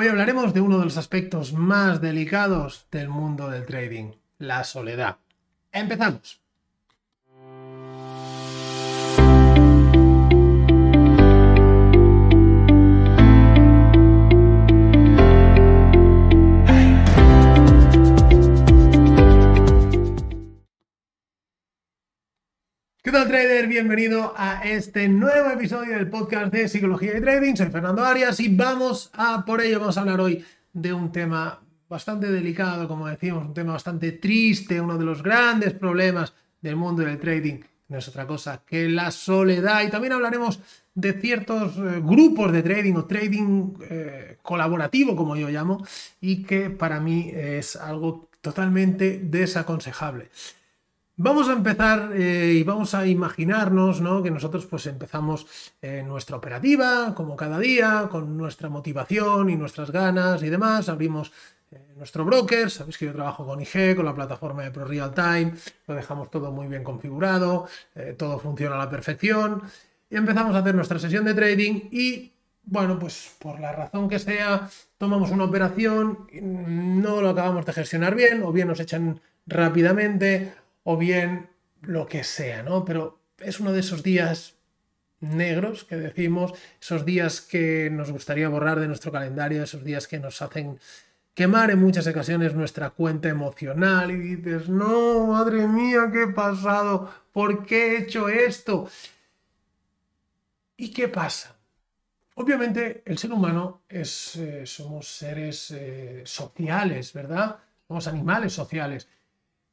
Hoy hablaremos de uno de los aspectos más delicados del mundo del trading, la soledad. Empezamos. ¿Qué tal trader? Bienvenido a este nuevo episodio del podcast de Psicología y Trading. Soy Fernando Arias y vamos a por ello, vamos a hablar hoy de un tema bastante delicado, como decimos, un tema bastante triste, uno de los grandes problemas del mundo del trading. No es otra cosa que la soledad. Y también hablaremos de ciertos eh, grupos de trading o trading eh, colaborativo, como yo llamo, y que para mí es algo totalmente desaconsejable. Vamos a empezar eh, y vamos a imaginarnos ¿no? que nosotros pues empezamos eh, nuestra operativa, como cada día, con nuestra motivación y nuestras ganas y demás. Abrimos eh, nuestro broker, sabéis que yo trabajo con IG, con la plataforma de Pro Real Time, lo dejamos todo muy bien configurado, todo funciona a la perfección. Y empezamos a hacer nuestra sesión de trading y, bueno, pues por la razón que sea, tomamos una operación, no lo acabamos de gestionar bien, o bien nos echan rápidamente, o bien lo que sea, ¿no? Pero es uno de esos días negros que decimos, esos días que nos gustaría borrar de nuestro calendario, esos días que nos hacen quemar en muchas ocasiones nuestra cuenta emocional y dices, no, madre mía, ¿qué he pasado? ¿Por qué he hecho esto? ¿Y qué pasa? Obviamente el ser humano es, eh, somos seres eh, sociales, ¿verdad? Somos animales sociales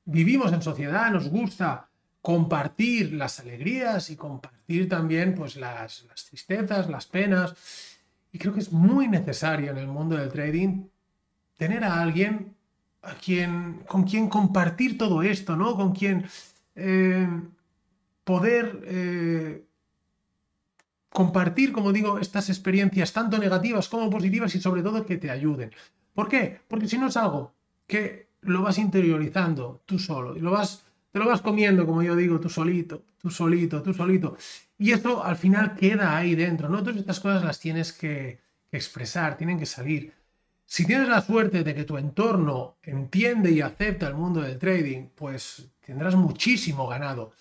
vivimos en sociedad, nos gusta compartir las alegrías y compartir también pues, las, tristezas, las penas. Y creo que es muy necesario en el mundo del trading tener a alguien a quien, con quien compartir todo esto, ¿no? Con quien eh, poder eh, compartir, como digo, estas experiencias tanto negativas como positivas y sobre todo que te ayuden. ¿Por qué? Porque si no es algo que lo vas interiorizando tú solo y lo vas, te lo vas comiendo, como yo digo, tú solito, tú solito, tú solito. Y esto al final queda ahí dentro, ¿no? Todas estas cosas las tienes que, expresar, tienen que salir. Si tienes la suerte de que tu entorno entiende y acepta el mundo del trading, pues tendrás muchísimo ganado.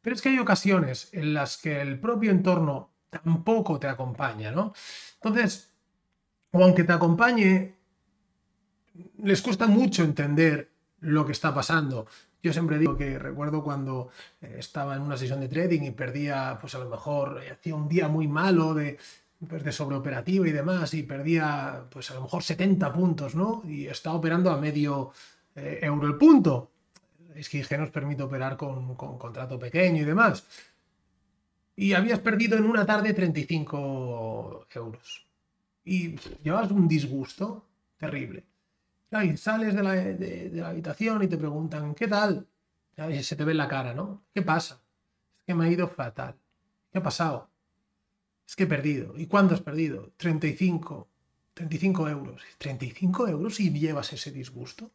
Pero es que hay ocasiones en las que el propio entorno tampoco te acompaña, ¿no? Entonces, o aunque te acompañe, les cuesta mucho entender lo que está pasando. Yo siempre digo que recuerdo cuando eh, estaba en una sesión de trading y perdía, pues a lo mejor eh, hacía un día muy malo de, pues de sobreoperativo y demás y perdía, pues a lo mejor 70 puntos, ¿no? Y estaba operando a medio eh, euro el punto. Es que nos permite operar con, con contrato pequeño y demás. Y habías perdido en una tarde 35 euros. Y llevas un disgusto terrible. Y sales de la, habitación y te preguntan, ¿qué tal? se te ve en la cara, ¿no? ¿Qué pasa? Es que me ha ido fatal. ¿Qué ha pasado? Es que he perdido. ¿Y cuánto has perdido? 35. 35 euros. ¿35 euros y llevas ese disgusto?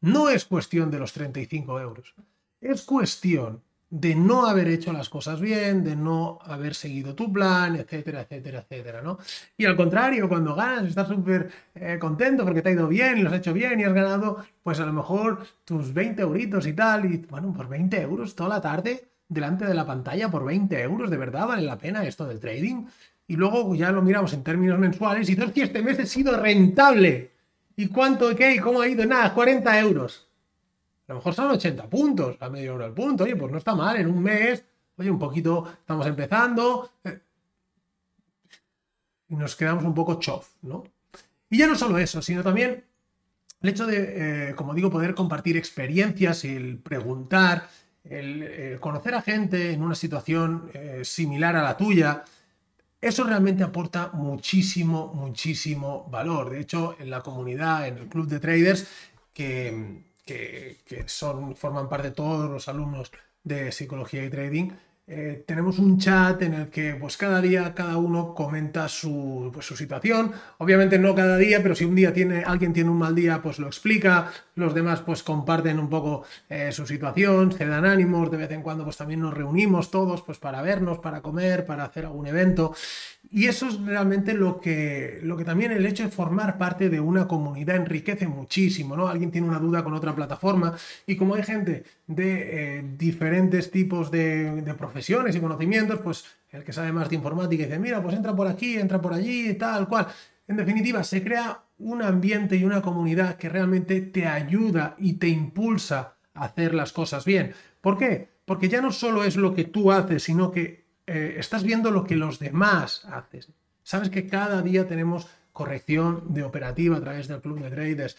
No es cuestión de los 35 euros. Es cuestión de no haber hecho las cosas bien, de no haber seguido tu plan, etcétera, etcétera, etcétera, ¿no? Y al contrario, cuando ganas, estás súper eh, contento porque te ha ido bien y lo has hecho bien y has ganado, pues a lo mejor tus 20 euritos y tal, y bueno, por 20 euros toda la tarde delante de la pantalla, por 20 euros, ¿de verdad vale la pena esto del trading? Y luego ya lo miramos en términos mensuales y que este mes he sido rentable. ¿Y cuánto, qué? ¿Cómo ha ido? Nada, 40 euros. A lo mejor son 80 puntos, a medio euro al punto. Oye, pues no está mal, en un mes, oye, un poquito, estamos empezando. Eh, y nos quedamos un poco chof, ¿no? Y ya no solo eso, sino también el hecho de, eh, como digo, poder compartir experiencias, el preguntar, el, conocer a gente en una situación eh, similar a la tuya, eso realmente aporta muchísimo, muchísimo valor. De hecho, en la comunidad, en el club de traders, que, que, son, forman parte de todos los alumnos de psicología y trading, eh, tenemos un chat en el que pues cada día cada uno comenta su, pues, su, situación. Obviamente no cada día, pero si un día tiene, alguien tiene un mal día, pues lo explica. Los demás pues comparten un poco eh, su situación, se dan ánimos. De vez en cuando pues también nos reunimos todos pues para vernos, para comer, para hacer algún evento. Y eso es realmente lo que, lo que también el hecho de formar parte de una comunidad enriquece muchísimo, ¿no? Alguien tiene una duda con otra plataforma y como hay gente de eh, diferentes tipos de, de, profesiones y conocimientos, pues el que sabe más de informática dice, mira, pues entra por aquí, entra por allí, tal cual. En definitiva, se crea un ambiente y una comunidad que realmente te ayuda y te impulsa a hacer las cosas bien. ¿Por qué? Porque ya no solo es lo que tú haces, sino que eh, estás viendo lo que los demás hacen. Sabes que cada día tenemos corrección de operativa a través del club de traders,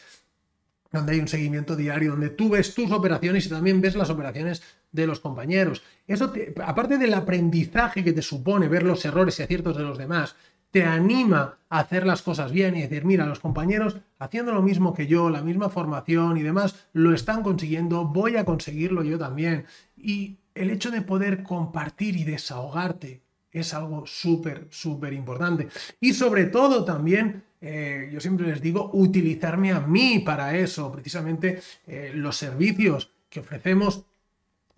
donde hay un seguimiento diario, donde tú ves tus operaciones y también ves las operaciones de los compañeros. Eso, aparte del aprendizaje que te supone ver los errores y aciertos de los demás, te anima a hacer las cosas bien y decir, mira, los compañeros haciendo lo mismo que yo, la misma formación y demás, lo están consiguiendo, voy a conseguirlo yo también. Y el hecho de poder compartir y desahogarte es algo súper, súper importante. Y sobre todo también, eh, yo siempre les digo, utilizarme a mí para eso. Precisamente eh, los servicios que ofrecemos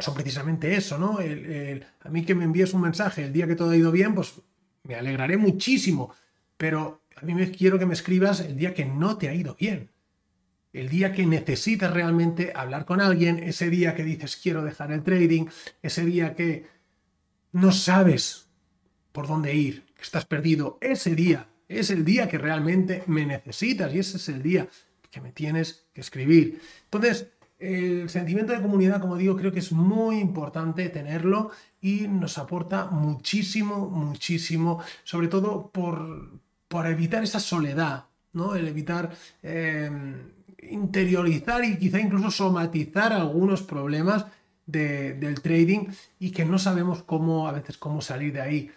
son precisamente eso, ¿no? a mí que me envíes un mensaje el día que todo ha ido bien, pues me alegraré muchísimo. Pero a mí me quiero que me escribas el día que no te ha ido bien el día que necesitas realmente hablar con alguien, ese día que dices quiero dejar el trading, ese día que no sabes por dónde ir, que estás perdido, ese día es el día que realmente me necesitas y ese es el día que me tienes que escribir. Entonces, el sentimiento de comunidad, como digo, creo que es muy importante tenerlo y nos aporta muchísimo, muchísimo, sobre todo por, por evitar esa soledad, ¿no? El evitar... Eh, interiorizar y quizá incluso somatizar algunos problemas del trading y que no sabemos cómo a veces cómo salir de ahí.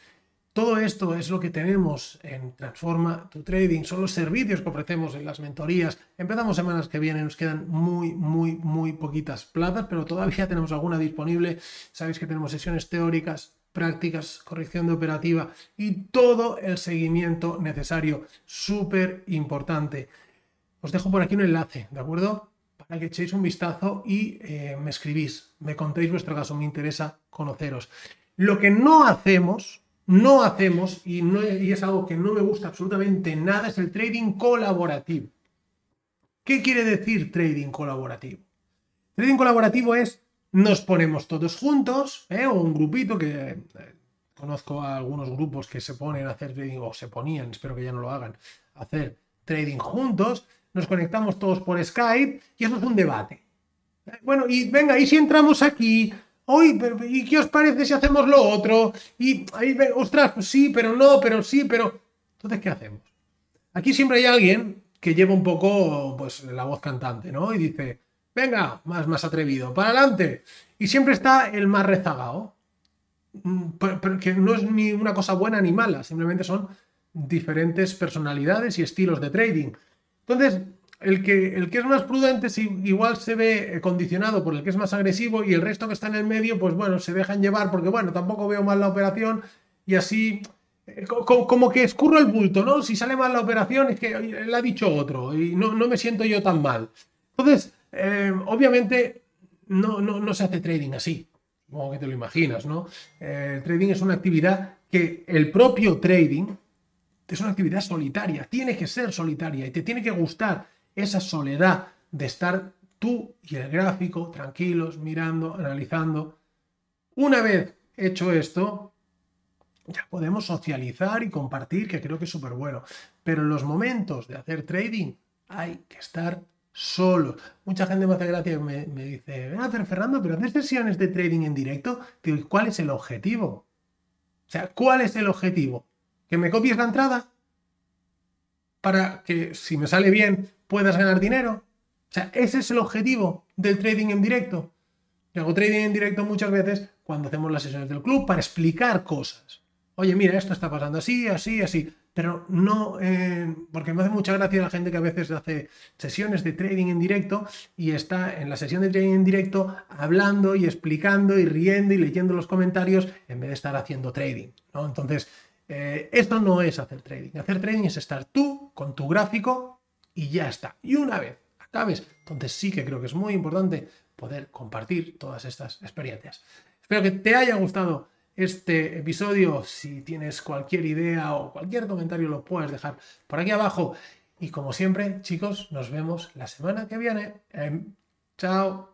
Todo esto es lo que tenemos en Transforma tu Trading, son los servicios que ofrecemos en las mentorías. Empezamos semanas que vienen, nos quedan muy, muy, muy poquitas plazas, pero todavía tenemos alguna disponible. Sabéis que tenemos sesiones teóricas, prácticas, corrección de operativa y todo el seguimiento necesario, súper importante. Os dejo por aquí un enlace, ¿de acuerdo? Para que echéis un vistazo y eh, me escribís, me contéis vuestro caso, me interesa conoceros. Lo que no hacemos, no hacemos, y, no, y es algo que no me gusta absolutamente nada, es el trading colaborativo. ¿Qué quiere decir trading colaborativo? Trading colaborativo es nos ponemos todos juntos, ¿eh? o un grupito que eh, conozco a algunos grupos que se ponen a hacer trading, o se ponían, espero que ya no lo hagan, a hacer trading juntos, nos conectamos todos por Skype y eso es un debate. Bueno, y venga, ¿y si entramos aquí? Hoy, ¿y qué os parece si hacemos lo otro? Y ahí, ostras, pues sí, pero no, pero sí, pero. Entonces, ¿qué hacemos? Aquí siempre hay alguien que lleva un poco pues, la voz cantante, ¿no? Y dice, venga, más, más atrevido, para adelante. Y siempre está el más rezagado. Mm, que no es ni una cosa buena ni mala, simplemente son diferentes personalidades y estilos de trading. Entonces, el que, el que es más prudente igual se ve condicionado por el que es más agresivo y el resto que está en el medio, pues bueno, se dejan llevar porque bueno, tampoco veo mal la operación y así eh, como, que escurro el bulto, ¿no? Si sale mal la operación es que le ha dicho otro y no, me siento yo tan mal. Entonces, eh, obviamente no, no, se hace trading así, como que te lo imaginas, ¿no? Eh, el trading es una actividad que el propio trading es una actividad solitaria, tiene que ser solitaria y te tiene que gustar esa soledad de estar tú y el gráfico tranquilos, mirando, analizando. Una vez hecho esto, ya podemos socializar y compartir, que creo que es súper bueno. Pero en los momentos de hacer trading hay que estar solo. Mucha gente me hace gracia y me, dice, ven a hacer Fernando, pero haces sesiones de trading en directo. ¿cuál es el objetivo? O sea, ¿cuál es el objetivo? que me copies la entrada para que si me sale bien puedas ganar dinero. O sea, ese es el objetivo del trading en directo. Yo hago trading en directo muchas veces cuando hacemos las sesiones del club para explicar cosas. oye, mira, esto está pasando así, así, así. Pero no, eh, porque me hace mucha gracia la gente que a veces hace sesiones de trading en directo y está en la sesión de trading en directo hablando y explicando y riendo y leyendo los comentarios en vez de estar haciendo trading. Entonces, eh, esto no es hacer trading. Hacer trading es estar tú con tu gráfico y ya está. Y una vez acabes, entonces sí que creo que es muy importante poder compartir todas estas experiencias. Espero que te haya gustado este episodio. Si tienes cualquier idea o cualquier comentario lo puedes dejar por aquí abajo. Y como siempre, chicos, nos vemos la semana que viene. Em, chao.